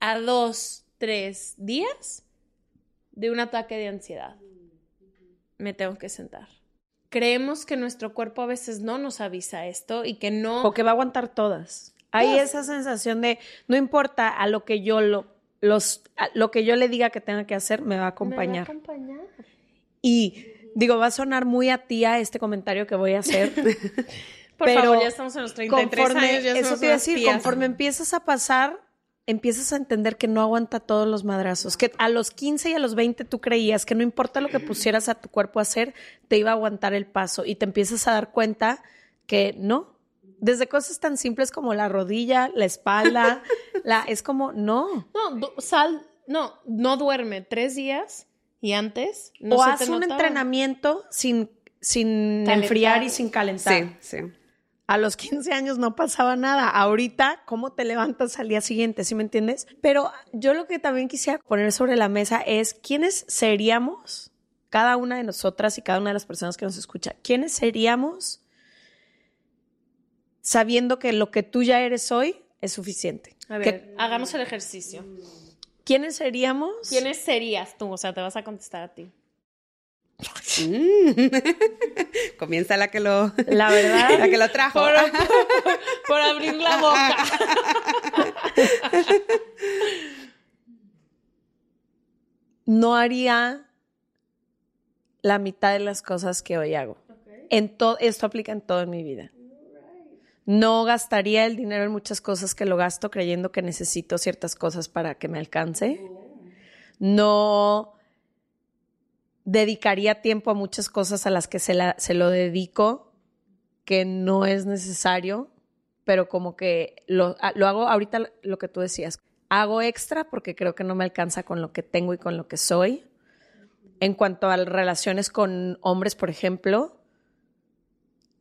a dos, tres días de un ataque de ansiedad. Me tengo que sentar. Creemos que nuestro cuerpo a veces no nos avisa esto y que no... O que va a aguantar todas. Hay esa sensación de, no importa a lo que yo lo, los, lo que yo le diga que tenga que hacer, me va a acompañar. Me va a acompañar. Y digo, va a sonar muy a tía este comentario que voy a hacer. Por pero favor, ya estamos en los 33 conforme, años. eso te iba a decir, conforme empiezas a pasar, empiezas a entender que no aguanta todos los madrazos. Que a los 15 y a los 20 tú creías que no importa lo que pusieras a tu cuerpo a hacer, te iba a aguantar el paso. Y te empiezas a dar cuenta que no. Desde cosas tan simples como la rodilla, la espalda, la, es como, no. No, sal, no, no duerme tres días y antes no o haz un entrenamiento sin, sin enfriar y sin calentar. Sí, sí. A los 15 años no pasaba nada. Ahorita, ¿cómo te levantas al día siguiente? ¿Sí me entiendes? Pero yo lo que también quisiera poner sobre la mesa es quiénes seríamos, cada una de nosotras y cada una de las personas que nos escucha, quiénes seríamos sabiendo que lo que tú ya eres hoy es suficiente. A ver, hagamos el ejercicio. ¿Quiénes seríamos? ¿Quiénes serías tú? O sea, te vas a contestar a ti. Mm. Comienza la que lo. La verdad. La que lo trajo. Por, abrir la boca. No haría la mitad de las cosas que hoy hago. En todo, esto aplica en todo en mi vida. No gastaría el dinero en muchas cosas que lo gasto creyendo que necesito ciertas cosas para que me alcance. No dedicaría tiempo a muchas cosas a las que se, se lo dedico que no es necesario, pero como que lo, lo hago ahorita lo que tú decías. hago extra porque creo que no me alcanza con lo que tengo y con lo que soy. En cuanto a relaciones con hombres, por ejemplo,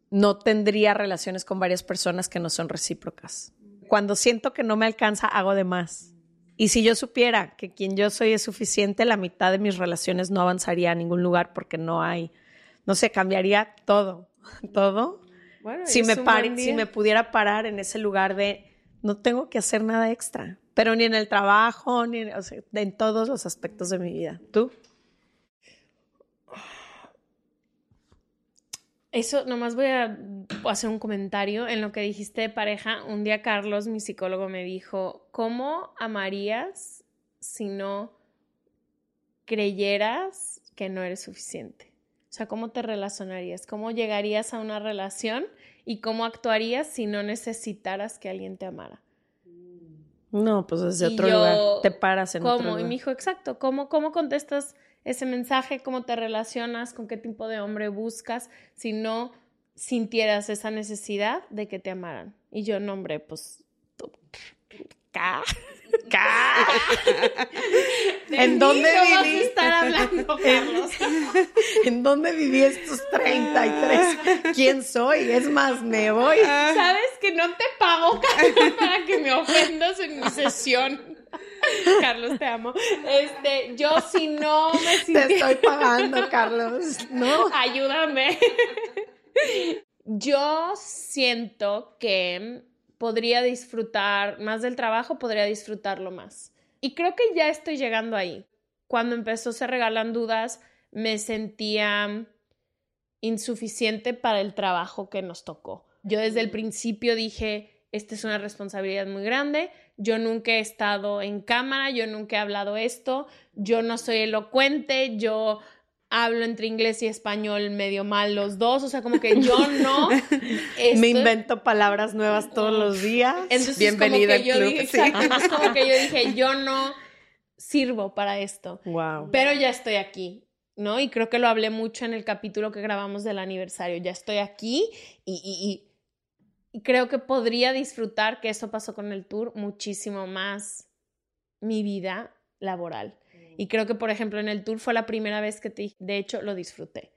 no tendría relaciones con varias personas que no son recíprocas. Cuando siento que no me alcanza, hago de más. Y si yo supiera que quien yo soy es suficiente, la mitad de mis relaciones no avanzaría a ningún lugar porque no hay, no sé, cambiaría todo, todo. si, me si me pudiera parar en ese lugar de no tengo que hacer nada extra, pero ni en el trabajo, ni en, en todos los aspectos de mi vida. ¿Tú? Eso, nomás voy a hacer un comentario en lo que dijiste de pareja. Un día Carlos, mi psicólogo, me dijo, ¿cómo amarías si no creyeras que no eres suficiente? O sea, ¿cómo te relacionarías? ¿Cómo llegarías a una relación y cómo actuarías si no necesitaras que alguien te amara? No, pues desde otro lugar. Te paras en otro lugar. Y me dijo, exacto, ¿cómo, cómo contestas ese mensaje, cómo te relacionas, con qué tipo de hombre buscas, si no sintieras esa necesidad de que te amaran. Y yo, no, hombre, pues... ¿En dónde viví? estar hablando, Carlos? ¿En dónde viví estos 33? ¿Quién soy? Es más, me voy. ¿Sabes que no te pago, Carlos, para que me ofendas en mi sesión? Carlos, te amo. Este, yo si no me Te estoy pagando, Carlos. No. Ayúdame. Yo siento que podría disfrutar más del trabajo, podría disfrutarlo más. Y creo que ya estoy llegando ahí. Cuando empezó Se Regalan Dudas, me sentía insuficiente para el trabajo que nos tocó. Yo desde el principio dije, esta es una responsabilidad muy grande, yo nunca he estado en cámara, yo nunca he hablado esto, yo no soy elocuente, yo hablo entre inglés y español medio mal los dos, o sea, como que yo no... Me invento palabras nuevas todos los días. Entonces, Bienvenida al club. Dije, como que yo dije, yo no sirvo para esto. Wow. Pero ya estoy aquí. ¿no? Y creo que lo hablé mucho en el capítulo que grabamos del aniversario. Ya estoy aquí y y creo que podría disfrutar, que eso pasó con el tour, muchísimo más mi vida laboral. Y creo que, por ejemplo, en el tour fue la primera vez que te, de hecho, lo disfruté.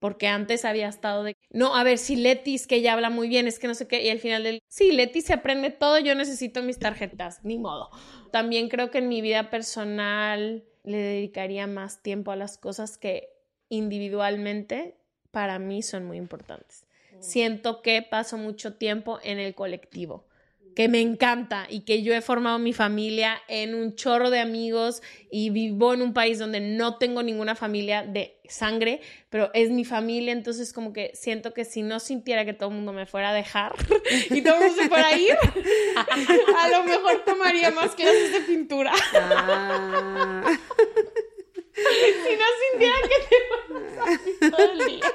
Porque antes había estado de, no, a ver, si Letis, que ella habla muy bien, es que no sé qué, y al final del, sí, Leti se aprende todo, yo necesito mis tarjetas, ni modo. También creo que en mi vida personal le dedicaría más tiempo a las cosas que individualmente para mí son muy importantes siento que paso mucho tiempo en el colectivo que me encanta y que yo he formado mi familia en un chorro de amigos y vivo en un país donde no tengo ninguna familia de sangre, pero es mi familia, entonces como que siento que si no sintiera que todo el mundo me fuera a dejar y todo el mundo se fuera a ir, a lo mejor tomaría más clases de pintura. Ah. Si no sintiera que te todo el día.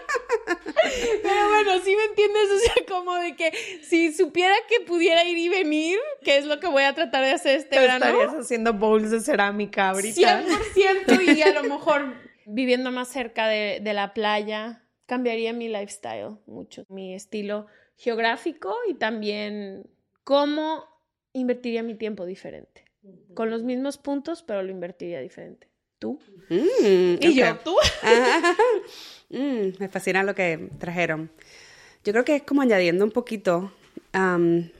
Pero bueno, sí me entiendes, o sea, como de que si supiera que pudiera ir y venir, que es lo que voy a tratar de hacer este verano. Estarías haciendo bowls de cerámica ahorita. 100% y a lo mejor viviendo más cerca de, de la playa, cambiaría mi lifestyle mucho, mi estilo geográfico y también cómo invertiría mi tiempo diferente. Con los mismos puntos, pero lo invertiría diferente. ¿Tú? Mm, y yo, ¿tú? Mm, me fascina lo que trajeron. Yo creo que es como añadiendo un poquito.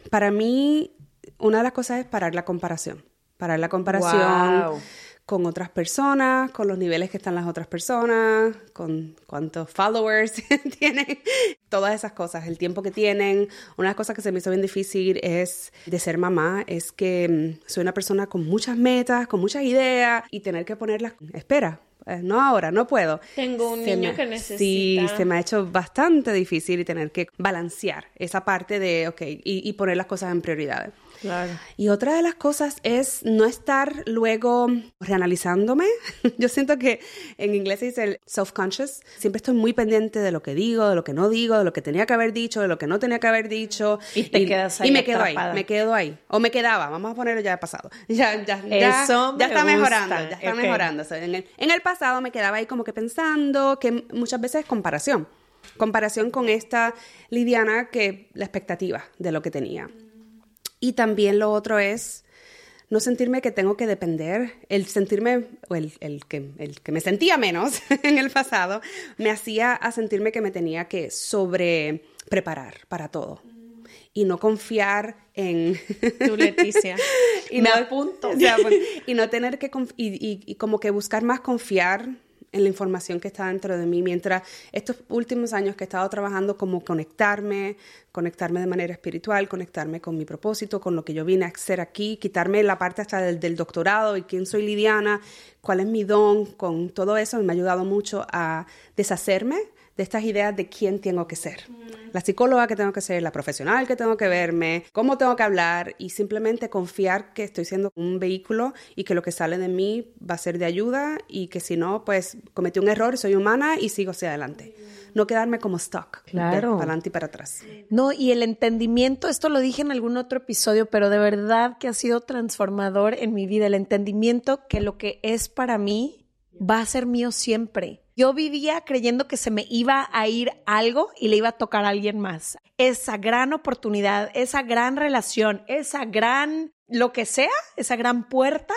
para mí, una de las cosas es parar la comparación. Parar la comparación con otras personas, con los niveles que están las otras personas, con cuántos followers tienen, todas esas cosas, el tiempo que tienen. Una de las cosas que se me hizo bien difícil es de ser mamá, es que mm, soy una persona con muchas metas, con muchas ideas y tener que ponerlas, espera, eh, no ahora, no puedo. Tengo un niño que necesita. Sí, se me ha hecho bastante difícil y tener que balancear esa parte de, ok, y, y poner las cosas en prioridades. Y otra de las cosas es no estar luego reanalizándome. Yo siento que en inglés se dice el self-conscious. Siempre estoy muy pendiente de lo que digo, de lo que no digo, de lo que tenía que haber dicho, de lo que no tenía que haber dicho. Y te quedas ahí. Y me quedo ahí, me quedo ahí. O me quedaba, vamos a ponerlo ya de pasado. Ya, ya, ya, Eso ya está mejorando, ya está mejorando. en, el, en el pasado me quedaba ahí como que pensando que muchas veces es comparación comparación con esta Lidiana que la expectativa de lo que tenía. Y también lo otro es no sentirme que tengo que depender, el sentirme, o el, el, que, el que me sentía menos en el pasado, me hacía a sentirme que me tenía que sobre preparar para todo y no confiar en... Tu Leticia. y me no, apunto. o sea, pues, y no tener que... y- y como que buscar más confiar en la información que está dentro de mí, mientras estos últimos años que he estado trabajando como conectarme, conectarme de manera espiritual, conectarme con mi propósito, con lo que yo vine a hacer aquí, quitarme la parte hasta del, del doctorado y quién soy Lidiana, cuál es mi don, con todo eso me ha ayudado mucho a deshacerme de estas ideas de quién tengo que ser. La psicóloga que tengo que ser, la profesional que tengo que verme, cómo tengo que hablar y simplemente confiar que estoy siendo un vehículo y que lo que sale de mí va a ser de ayuda y que si no, pues cometí un error, soy humana y sigo hacia adelante. No quedarme como stuck, Claro. para adelante y para atrás. No, y el entendimiento, esto lo dije en algún otro episodio, pero de verdad que ha sido transformador en mi vida, el entendimiento que lo que es para mí va a ser mío siempre. Yo vivía creyendo que se me iba a ir algo y le iba a tocar a alguien más. Esa gran oportunidad, esa gran relación, esa gran, lo que sea, esa gran puerta.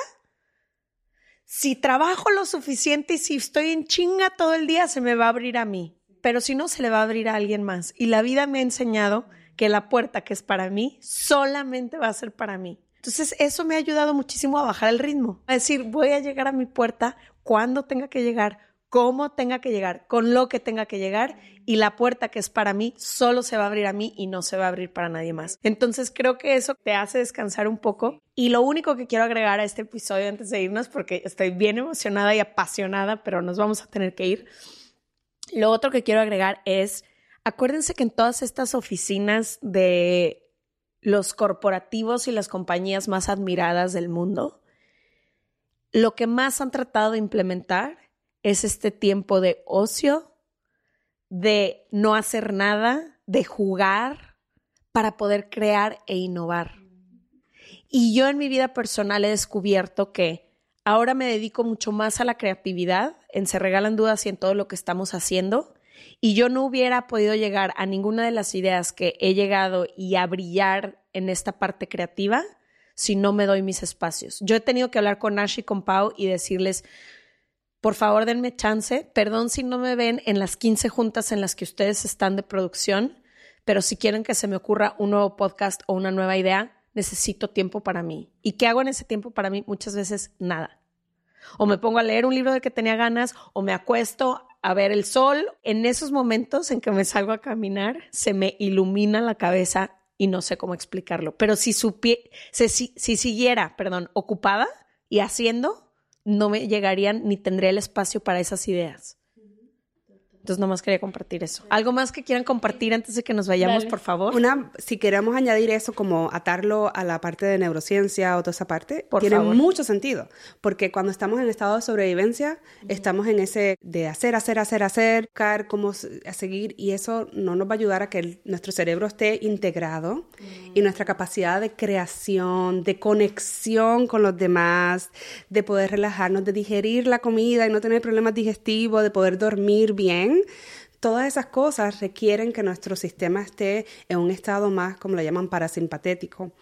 Si trabajo lo suficiente y si estoy en chinga todo el día, se me va a abrir a mí. Pero si no, se le va a abrir a alguien más. Y la vida me ha enseñado que la puerta que es para mí solamente va a ser para mí. Entonces, eso me ha ayudado muchísimo a bajar el ritmo. A decir, voy a llegar a mi puerta cuando tenga que llegar, cómo tenga que llegar, con lo que tenga que llegar. Y la puerta que es para mí solo se va a abrir a mí y no se va a abrir para nadie más. Entonces, creo que eso te hace descansar un poco. Y lo único que quiero agregar a este episodio antes de irnos, porque estoy bien emocionada y apasionada, pero nos vamos a tener que ir. Lo otro que quiero agregar es, acuérdense que en todas estas oficinas de los corporativos y las compañías más admiradas del mundo, lo que más han tratado de implementar es este tiempo de ocio, de no hacer nada, de jugar para poder crear e innovar. Y yo en mi vida personal he descubierto que ahora me dedico mucho más a la creatividad, en Se Regalan Dudas y en todo lo que estamos haciendo. Y yo no hubiera podido llegar a ninguna de las ideas que he llegado y a brillar en esta parte creativa si no me doy mis espacios. Yo he tenido que hablar con Ash y con Pau y decirles, por favor denme chance, perdón si no me ven en las 15 juntas en las que ustedes están de producción, pero si quieren que se me ocurra un nuevo podcast o una nueva idea, necesito tiempo para mí. ¿Y qué hago en ese tiempo para mí? Muchas veces nada. O me pongo a leer un libro del que tenía ganas, o me acuesto a ver el sol. En esos momentos en que me salgo a caminar, se me ilumina la cabeza y no sé cómo explicarlo. Pero si, supie si, si, si siguiera, perdón, ocupada y haciendo, no me llegarían ni tendría el espacio para esas ideas. Entonces, nomás quería compartir eso. ¿Algo más que quieran compartir antes de que nos vayamos, Dale. por favor? Una, si queremos añadir eso como atarlo a la parte de neurociencia o toda esa parte, Por tiene favor. mucho sentido, porque cuando estamos en estado de sobrevivencia, estamos en ese de hacer, hacer, hacer, hacer, buscar cómo a seguir y eso no nos va a ayudar a que el- nuestro cerebro esté integrado y nuestra capacidad de creación, de conexión con los demás, de poder relajarnos, de digerir la comida y no tener problemas digestivos, de poder dormir bien. Todas esas cosas requieren que nuestro sistema esté en un estado más, como lo llaman, parasimpatético.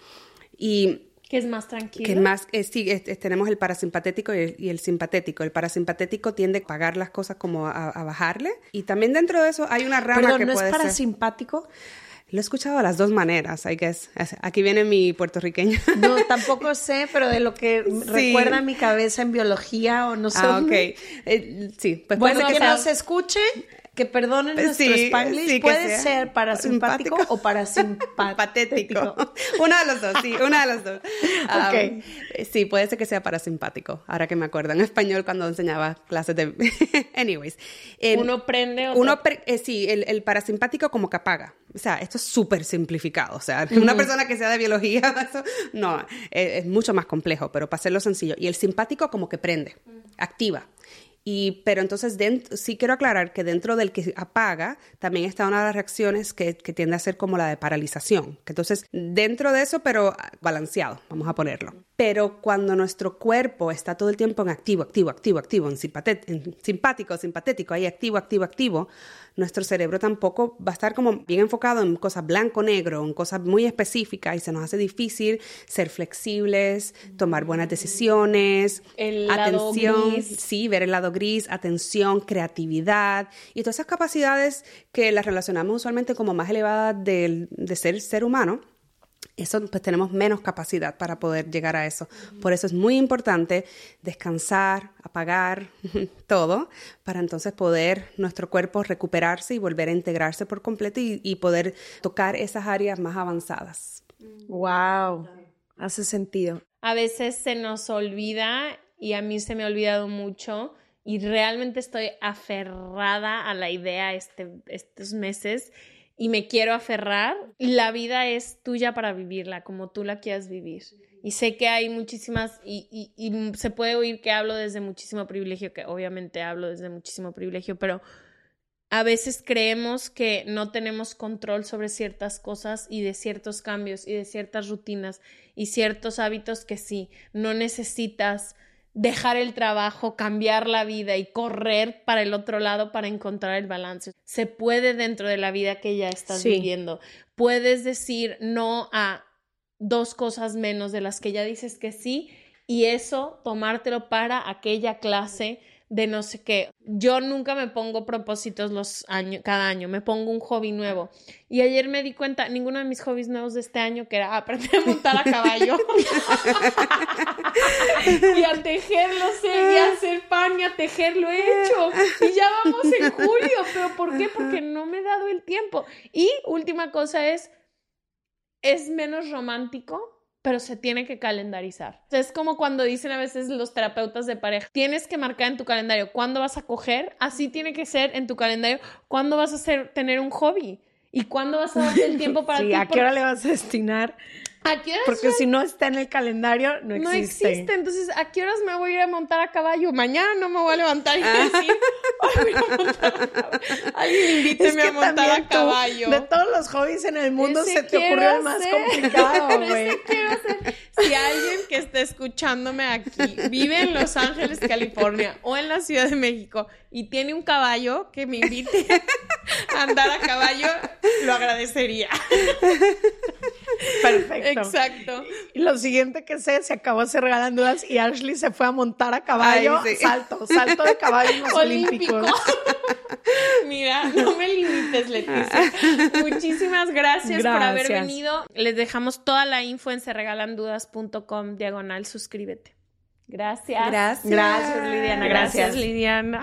Y Que es más tranquilo. que más, eh, sí, es- es- tenemos el parasimpatético y el, y el simpatético. El parasimpatético tiende a pagar las cosas como a, a bajarle. Y también dentro de eso hay una rama Perdón, que ¿no es puede ser... Lo he escuchado de las dos maneras, I guess. Es- Aquí viene mi puertorriqueño. No, tampoco sé, pero de lo que recuerda mi cabeza en biología o no sé. ah, ok. Eh, sí, pues Bueno, que nos escuche, que perdonen Pues nuestro sí, spanglish, sí, puede ser parasimpático simpático. o parasimpatético. Patético. Uno de los dos, sí, una de los dos. Um, Ok. sí, puede ser que sea parasimpático, ahora que me acuerdo en español cuando enseñaba clases de... Anyways. Uno prende, otro- Uno, pre- eh, sí, el, el parasimpático como que apaga. O sea, esto es súper simplificado. O sea, una persona que sea de biología, eso, no, eh, es mucho más complejo, pero para hacerlo sencillo. Y el simpático como que prende, activa. Y, pero entonces sí quiero aclarar que dentro del que apaga también está una de las reacciones que, tiende a ser como la de paralización. Entonces dentro de eso, pero balanceado, vamos a ponerlo. Pero cuando nuestro cuerpo está todo el tiempo en activo, activo, activo, activo, en, simpático, simpatético, ahí activo, activo, activo, nuestro cerebro tampoco va a estar como bien enfocado en cosas blanco-negro, en cosas muy específicas y se nos hace difícil ser flexibles, tomar buenas decisiones, el atención, sí, ver el lado gris, atención, creatividad y todas esas capacidades que las relacionamos usualmente como más elevadas de, de ser ser humano eso pues tenemos menos capacidad para poder llegar a eso. Por eso es muy importante descansar, apagar todo, para entonces poder nuestro cuerpo recuperarse y volver a integrarse por completo y, poder tocar esas áreas más avanzadas. Wow, hace sentido. A veces se nos olvida y a mí se me ha olvidado mucho y realmente estoy aferrada a la idea este, estos meses y me quiero aferrar, la vida es tuya para vivirla como tú la quieras vivir. Y sé que hay muchísimas, y, y, se puede oír que hablo desde muchísimo privilegio, que obviamente hablo desde muchísimo privilegio, pero a veces creemos que no tenemos control sobre ciertas cosas y de ciertos cambios y de ciertas rutinas y ciertos hábitos que sí, no necesitas dejar el trabajo, cambiar la vida y correr para el otro lado para encontrar el balance. Se puede dentro de la vida que ya estás viviendo. Puedes decir no a dos cosas menos de las que ya dices que sí y eso tomártelo para aquella clase de no sé qué. Yo nunca me pongo propósitos los años, cada año, me pongo un hobby nuevo. Y ayer me di cuenta, ninguno de mis hobbies nuevos de este año, que era aprender a montar a caballo y a tejer, lo sé, y a hacer pan y a tejer, lo he hecho. Y ya vamos en julio, pero ¿por qué? Porque no me he dado el tiempo. Y última cosa es, es menos romántico pero se tiene que calendarizar. Es como cuando dicen a veces los terapeutas de pareja, tienes que marcar en tu calendario cuándo vas a coger, así tiene que ser en tu calendario cuándo vas a hacer, tener un hobby y cuándo vas a darte el tiempo para sí, ¿A qué hora le vas a destinar ¿A qué horas Porque si no está en el calendario, no existe. No existe. Entonces, ¿a qué horas me voy a ir a montar a caballo? Mañana no me voy a levantar y ah. decir, voy a montar a caballo. Alguien invíteme a montar a caballo. de todos los hobbies en el mundo, se te ocurrió el más complicado, güey. Si alguien que esté escuchándome aquí vive en Los Ángeles, California, o en la Ciudad de México, y tiene un caballo que me invite a andar a caballo, lo agradecería. Perfecto. Exacto. Y lo siguiente que sé, se acabó se regalan dudas y Ashley se fue a montar a caballo. Salto, salto de caballo en los Olímpicos. Mira, no me limites, Leticia. Muchísimas gracias, por haber venido. Les dejamos toda la info en serregalandudas.com diagonal suscríbete. Gracias. Gracias. Gracias, Lidiana. Gracias, Lidiana.